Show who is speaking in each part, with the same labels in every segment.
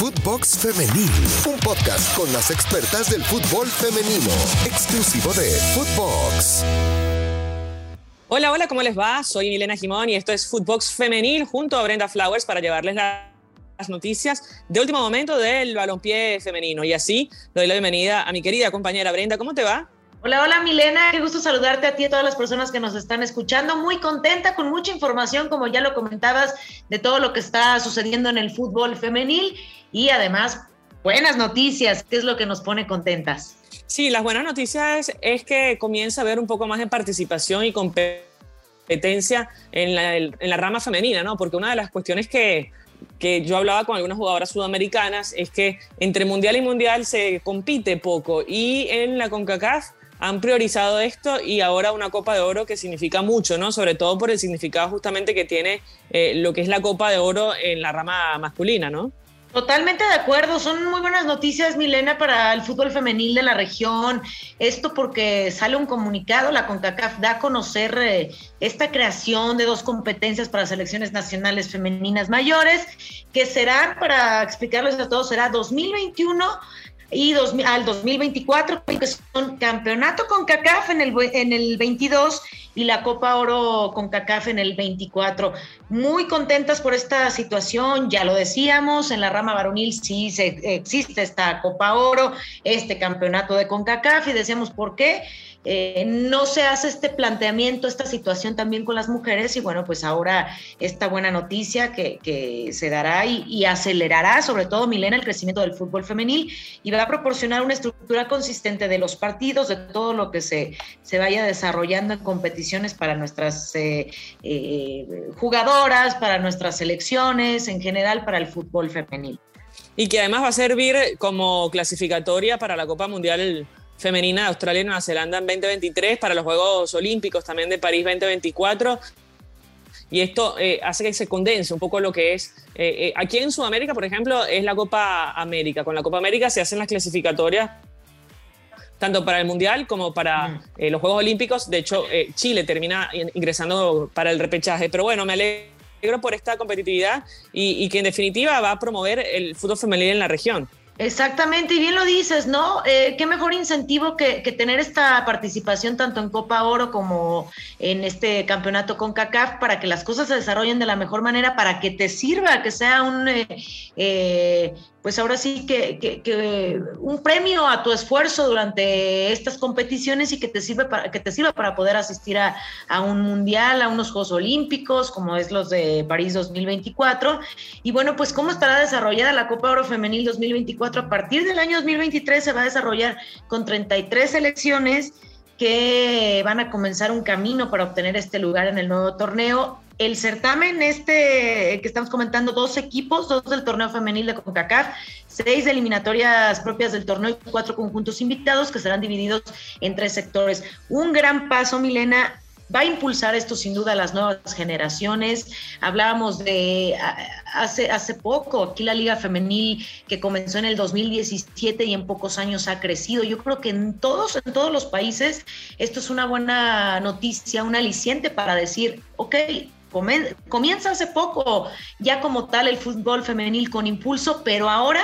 Speaker 1: Footbox Femenil, un podcast con las expertas del fútbol femenino, exclusivo de Footbox.
Speaker 2: Hola, hola, ¿cómo les va? Soy Milena Jimón y esto es Footbox Femenil junto a Brenda Flowers para llevarles las noticias de último momento del balompié femenino. Y así doy la bienvenida a mi querida compañera Brenda. ¿Cómo te va?
Speaker 3: Hola, hola Milena, qué gusto saludarte a ti y a todas las personas que nos están escuchando. Muy contenta con mucha información, como ya lo comentabas, de todo lo que está sucediendo en el fútbol femenil y además buenas noticias, que es lo que nos pone contentas.
Speaker 2: Sí, las buenas noticias es que comienza a haber un poco más de participación y competencia en la, en la rama femenina, ¿no? Porque una de las cuestiones que, que yo hablaba con algunas jugadoras sudamericanas es que entre mundial y mundial se compite poco y en la CONCACAF han priorizado esto y ahora una Copa de Oro que significa mucho, ¿no? Sobre todo por el significado justamente que tiene eh, lo que es la Copa de Oro en la rama masculina, ¿no?
Speaker 3: Totalmente de acuerdo, son muy buenas noticias, Milena, para el fútbol femenil de la región. Esto porque sale un comunicado, la CONCACAF da a conocer eh, esta creación de dos competencias para selecciones nacionales femeninas mayores, que serán, para explicarles a todos, será 2021 y dos, al 2024, que son campeonato con CACAF en el, en el 22 y la Copa Oro con CACAF en el 24. Muy contentas por esta situación, ya lo decíamos, en la rama varonil sí se, existe esta Copa Oro, este campeonato de CONCACAF y decíamos por qué. Eh, no se hace este planteamiento, esta situación también con las mujeres y bueno, pues ahora esta buena noticia que, que se dará y, y, acelerará sobre todo, Milena, el crecimiento del fútbol femenil y va a proporcionar una estructura consistente de los partidos, de todo lo que se, se vaya desarrollando en competiciones para nuestras eh, eh, jugadoras, para nuestras selecciones, en general para el fútbol femenil.
Speaker 2: Y que además va a servir como clasificatoria para la Copa Mundial femenina de Australia y Nueva Zelanda en 2023, para los Juegos Olímpicos también de París 2024. Y esto eh, hace que se condense un poco lo que es. Eh, eh, aquí en Sudamérica, por ejemplo, es la Copa América. Con la Copa América se hacen las clasificatorias tanto para el Mundial como para mm. los Juegos Olímpicos. De hecho, Chile termina ingresando para el repechaje. Pero bueno, me alegro por esta competitividad y, y que en definitiva va a promover el fútbol femenil en la región.
Speaker 3: Exactamente, y bien lo dices, ¿no? Eh, qué mejor incentivo que, tener esta participación tanto en Copa Oro como en este campeonato con CACAF para que las cosas se desarrollen de la mejor manera, para que te sirva, que sea un, eh, eh, pues ahora sí que, que, un premio a tu esfuerzo durante estas competiciones y que te sirve para, que te sirva para poder asistir a, a, un mundial, a unos Juegos Olímpicos, como es los de París 2024. Y bueno, pues cómo estará desarrollada la Copa Oro Femenil 2024 a partir del año 2023 se va a desarrollar con 33 selecciones que van a comenzar un camino para obtener este lugar en el nuevo torneo el certamen este que estamos comentando, dos equipos, dos del torneo femenil de CONCACAF, seis eliminatorias propias del torneo y cuatro conjuntos invitados que serán divididos en tres sectores. Un gran paso, Milena, va a impulsar esto sin duda a las nuevas generaciones. Hablábamos de hace, hace poco, aquí la Liga Femenil que comenzó en el 2017 y en pocos años ha crecido. Yo creo que en todos, en todos los países esto es una buena noticia, un aliciente para decir, ok, comienza hace poco ya como tal el fútbol femenil con impulso, pero ahora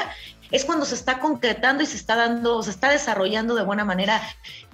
Speaker 3: es cuando se está concretando y se está dando, se está desarrollando de buena manera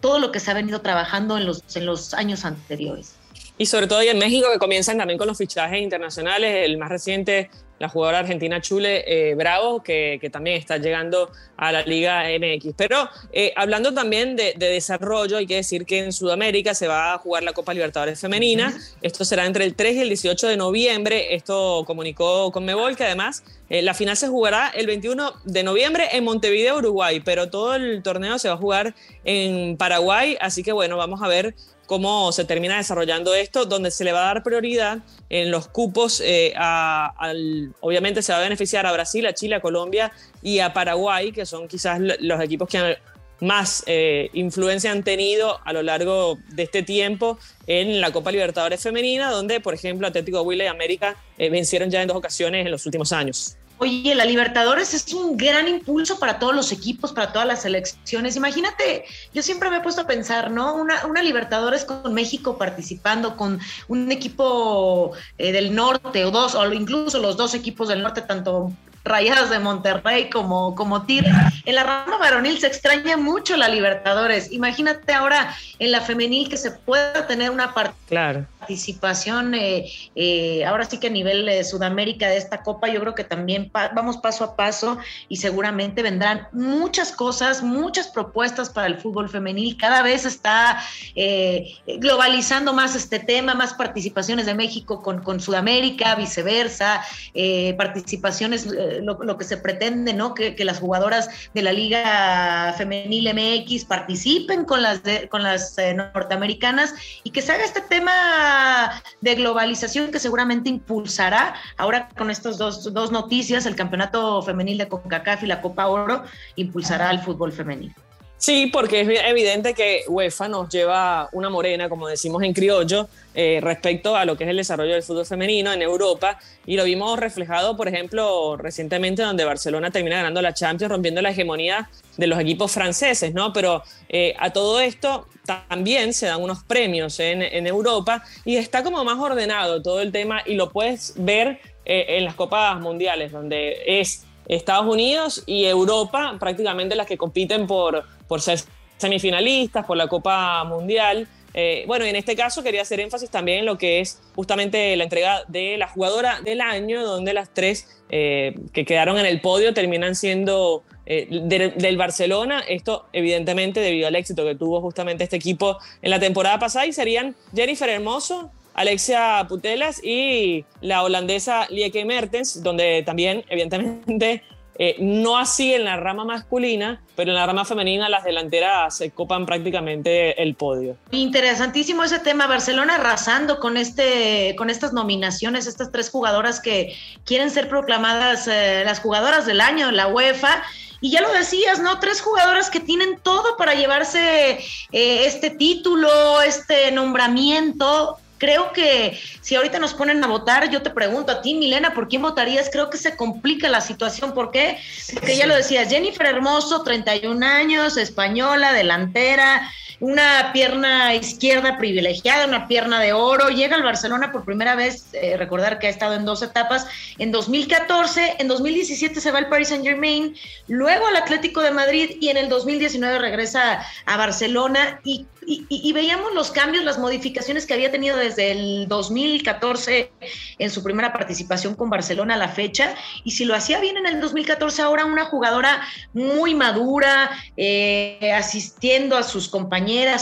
Speaker 3: todo lo que se ha venido trabajando en los, en los años anteriores.
Speaker 2: Y sobre todo en México que comienzan también con los fichajes internacionales, el más reciente la jugadora argentina Chule eh, Bravo, que, también está llegando a la Liga MX. Pero eh, hablando también de, desarrollo, hay que decir que en Sudamérica se va a jugar la Copa Libertadores Femenina. Esto será entre el 3 y el 18 de noviembre. Esto comunicó con Mebol, que además eh, la final se jugará el 21 de noviembre en Montevideo, Uruguay, pero todo el torneo se va a jugar en Paraguay. Así que bueno, vamos a ver cómo se termina desarrollando esto, donde se le va a dar prioridad en los cupos, eh, al, obviamente se va a beneficiar a Brasil, a Chile, a Colombia y a Paraguay, que son quizás los equipos que más eh, influencia han tenido a lo largo de este tiempo en la Copa Libertadores Femenina, donde, por ejemplo, Atlético Huila y América eh, vencieron ya en dos ocasiones en los últimos años.
Speaker 3: Oye, la Libertadores es un gran impulso para todos los equipos, para todas las selecciones. Imagínate, yo siempre me he puesto a pensar, ¿no? Una, una Libertadores con México participando, con un equipo eh, del norte o dos, o incluso los dos equipos del norte, tanto Rayadas de Monterrey como, como Tigres. En la rama varonil se extraña mucho la Libertadores. Imagínate ahora en la femenil que se pueda tener una participación, eh, eh, ahora sí que a nivel de Sudamérica de esta Copa, yo creo que también vamos paso a paso y seguramente vendrán muchas cosas, muchas propuestas para el fútbol femenil. Cada vez está eh, globalizando más este tema, más participaciones de México con, con Sudamérica, viceversa, participaciones, lo, que se pretende, ¿no? Que, que las jugadoras de la Liga Femenil MX participen con las, con las eh, norteamericanas y que se haga este tema de globalización que seguramente impulsará ahora con estas dos, dos noticias, el Campeonato Femenil de CONCACAF y la Copa Oro, impulsará al fútbol femenil.
Speaker 2: Sí, porque es evidente que UEFA nos lleva una morena, como decimos en criollo, eh, respecto a lo que es el desarrollo del fútbol femenino en Europa. Y lo vimos reflejado, por ejemplo, recientemente, donde Barcelona termina ganando la Champions, rompiendo la hegemonía de los equipos franceses, ¿no? Pero eh, a todo esto también se dan unos premios en, Europa y está como más ordenado todo el tema y lo puedes ver eh, en las Copas Mundiales, donde es Estados Unidos y Europa prácticamente las que compiten por, por ser semifinalistas, por la Copa Mundial. Eh, bueno, en este caso quería hacer énfasis también en lo que es justamente la entrega de la jugadora del año, donde las tres eh, que quedaron en el podio terminan siendo eh, del Barcelona. Esto evidentemente debido al éxito que tuvo justamente este equipo en la temporada pasada y serían Jennifer Hermoso, Alexia Putelas y la holandesa Lieke Mertens, donde también, evidentemente, eh, no así en la rama masculina, pero en la rama femenina las delanteras se copan prácticamente el podio.
Speaker 3: Interesantísimo ese tema, Barcelona arrasando con, este, con estas nominaciones, estas tres jugadoras que quieren ser proclamadas eh, las jugadoras del año en la UEFA. Y ya lo decías, ¿no? Tres jugadoras que tienen todo para llevarse eh, este título, este nombramiento creo que si ahorita nos ponen a votar, yo te pregunto a ti, Milena, ¿por quién votarías? Creo que se complica la situación. ¿Por qué? Porque ya lo decías, Jennifer Hermoso, 31 años, española, delantera, una pierna izquierda privilegiada, una pierna de oro, llega al Barcelona por primera vez, eh, recordar que ha estado en dos etapas, en 2014, en 2017 se va al Paris Saint Germain, luego al Atlético de Madrid y en el 2019 regresa a Barcelona y veíamos los cambios, las modificaciones que había tenido desde el 2014 en su primera participación con Barcelona a la fecha. Y si lo hacía bien en el 2014, ahora una jugadora muy madura, eh, asistiendo a sus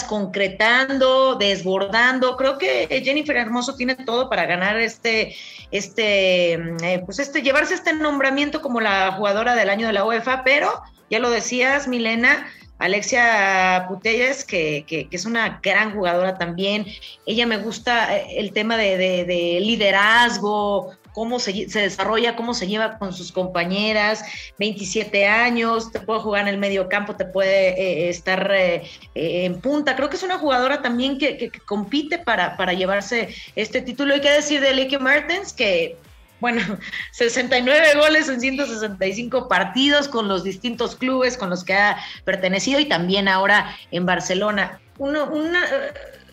Speaker 3: concretando, desbordando. Creo que Jennifer Hermoso tiene todo para ganar este, este, eh, pues este, llevarse este nombramiento como la jugadora del año de la UEFA, pero ya lo decías, Milena Alexia Putelles, que, que, es una gran jugadora también. Ella me gusta eh, el tema de, liderazgo, cómo se, desarrolla, cómo se lleva con sus compañeras, 27 años, te puede jugar en el medio campo, te puede eh, estar eh, en punta. Creo que es una jugadora también que, compite para, para, llevarse este título. Hay que decir de Licky Mertens que bueno, 69 goles en 165 partidos con los distintos clubes con los que ha pertenecido y también ahora en Barcelona. Uno, una,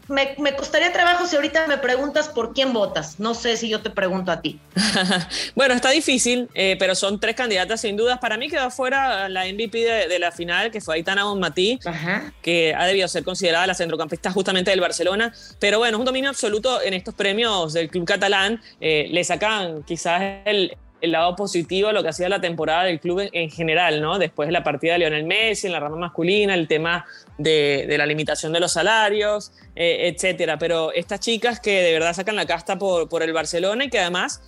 Speaker 3: me, me, costaría trabajo si ahorita me preguntas por quién votas. No sé si yo te pregunto a ti.
Speaker 2: bueno, está difícil, eh, pero son tres candidatas sin dudas. Para mí quedó fuera la MVP de, la final, que fue Aitana Bonmatí, que ha debido ser considerada la centrocampista justamente del Barcelona. Pero bueno, es un dominio absoluto en estos premios del club catalán. Eh, le sacan quizás el, el lado positivo lo que hacía la temporada del club en, general, ¿no? Después de la partida de Lionel Messi en la rama masculina, el tema de, la limitación de los salarios, eh, etcétera. Pero estas chicas que de verdad sacan la casta por, por el Barcelona y que además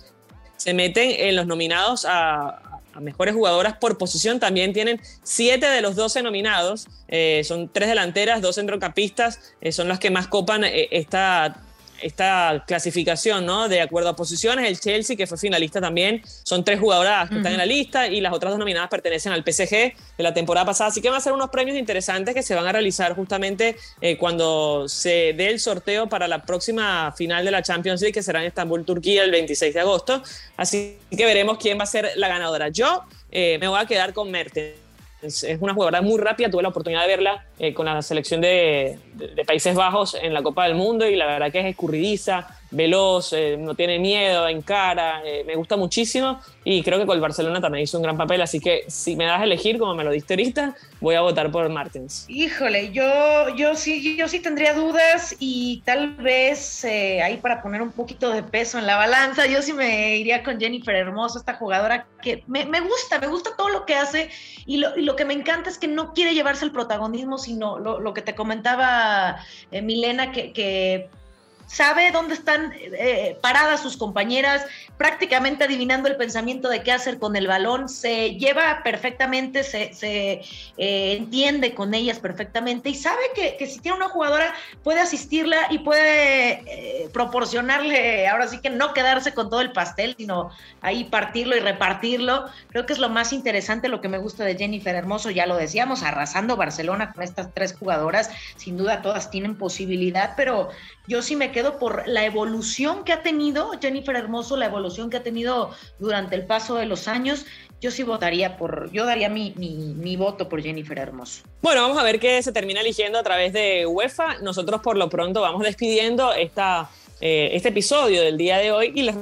Speaker 2: se meten en los nominados a, mejores jugadoras por posición. También tienen siete de los 12 nominados. Eh, son tres delanteras, dos centrocampistas. Eh, son las que más copan esta esta clasificación, ¿no? De acuerdo a posiciones, el Chelsea, que fue finalista también, son tres jugadoras que están en la lista y las otras dos nominadas pertenecen al PSG de la temporada pasada. Así que van a ser unos premios interesantes que se van a realizar justamente eh, cuando se dé el sorteo para la próxima final de la Champions League, que será en Estambul, Turquía, el 26 de agosto. Así que veremos quién va a ser la ganadora. Yo eh, me voy a quedar con Mertens es, una jugadora muy rápida, tuve la oportunidad de verla eh, con la selección de, Países Bajos en la Copa del Mundo y la verdad que es escurridiza, veloz, eh, no tiene miedo, en cara, eh, me gusta muchísimo y creo que con el Barcelona también hizo un gran papel, así que si me das a elegir, como me lo diste ahorita, voy a votar por Martins.
Speaker 3: Híjole, yo, yo, sí, yo sí tendría dudas y tal vez eh, ahí para poner un poquito de peso en la balanza, yo sí me iría con Jennifer Hermoso, esta jugadora que me, gusta, me gusta todo lo que hace y lo, que me encanta es que no quiere llevarse el protagonismo, sino lo, que te comentaba Milena, que, que sabe dónde están eh, paradas sus compañeras, prácticamente adivinando el pensamiento de qué hacer con el balón, se lleva perfectamente, se, eh, entiende con ellas perfectamente y sabe que, si tiene una jugadora puede asistirla y puede eh, proporcionarle, ahora sí que no quedarse con todo el pastel, sino ahí partirlo y repartirlo. Creo que es lo más interesante, lo que me gusta de Jennifer Hermoso, ya lo decíamos, arrasando Barcelona con estas tres jugadoras, sin duda todas tienen posibilidad, pero yo sí me quedo por la evolución que ha tenido Jennifer Hermoso, la evolución que ha tenido durante el paso de los años. Yo sí votaría por, yo daría mi, mi, voto por Jennifer Hermoso.
Speaker 2: Bueno, vamos a ver qué se termina eligiendo a través de UEFA. Nosotros por lo pronto vamos despidiendo esta, eh, este episodio del día de hoy y les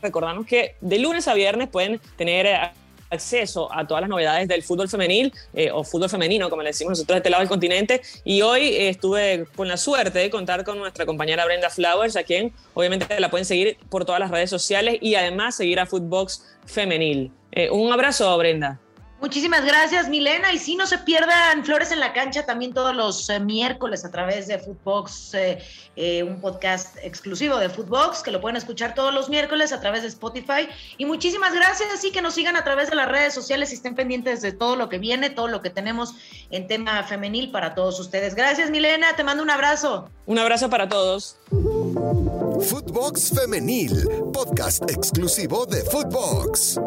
Speaker 2: recordamos que de lunes a viernes pueden tener acceso a todas las novedades del fútbol femenil eh, o fútbol femenino, como le decimos nosotros de este lado del continente. Y hoy eh, estuve con la suerte de contar con nuestra compañera Brenda Flowers, a quien obviamente la pueden seguir por todas las redes sociales y además seguir a Footbox Femenil. Eh, un abrazo, Brenda.
Speaker 3: Muchísimas gracias, Milena. Y si no se pierdan Flores en la Cancha también todos los eh, miércoles a través de Footbox, eh, eh, un podcast exclusivo de Footbox, que lo pueden escuchar todos los miércoles a través de Spotify. Y muchísimas gracias y que nos sigan a través de las redes sociales y estén pendientes de todo lo que viene, todo lo que tenemos en tema femenil para todos ustedes. Gracias, Milena. Te mando un abrazo.
Speaker 2: Un abrazo para todos.
Speaker 1: Footbox Femenil, podcast exclusivo de Footbox.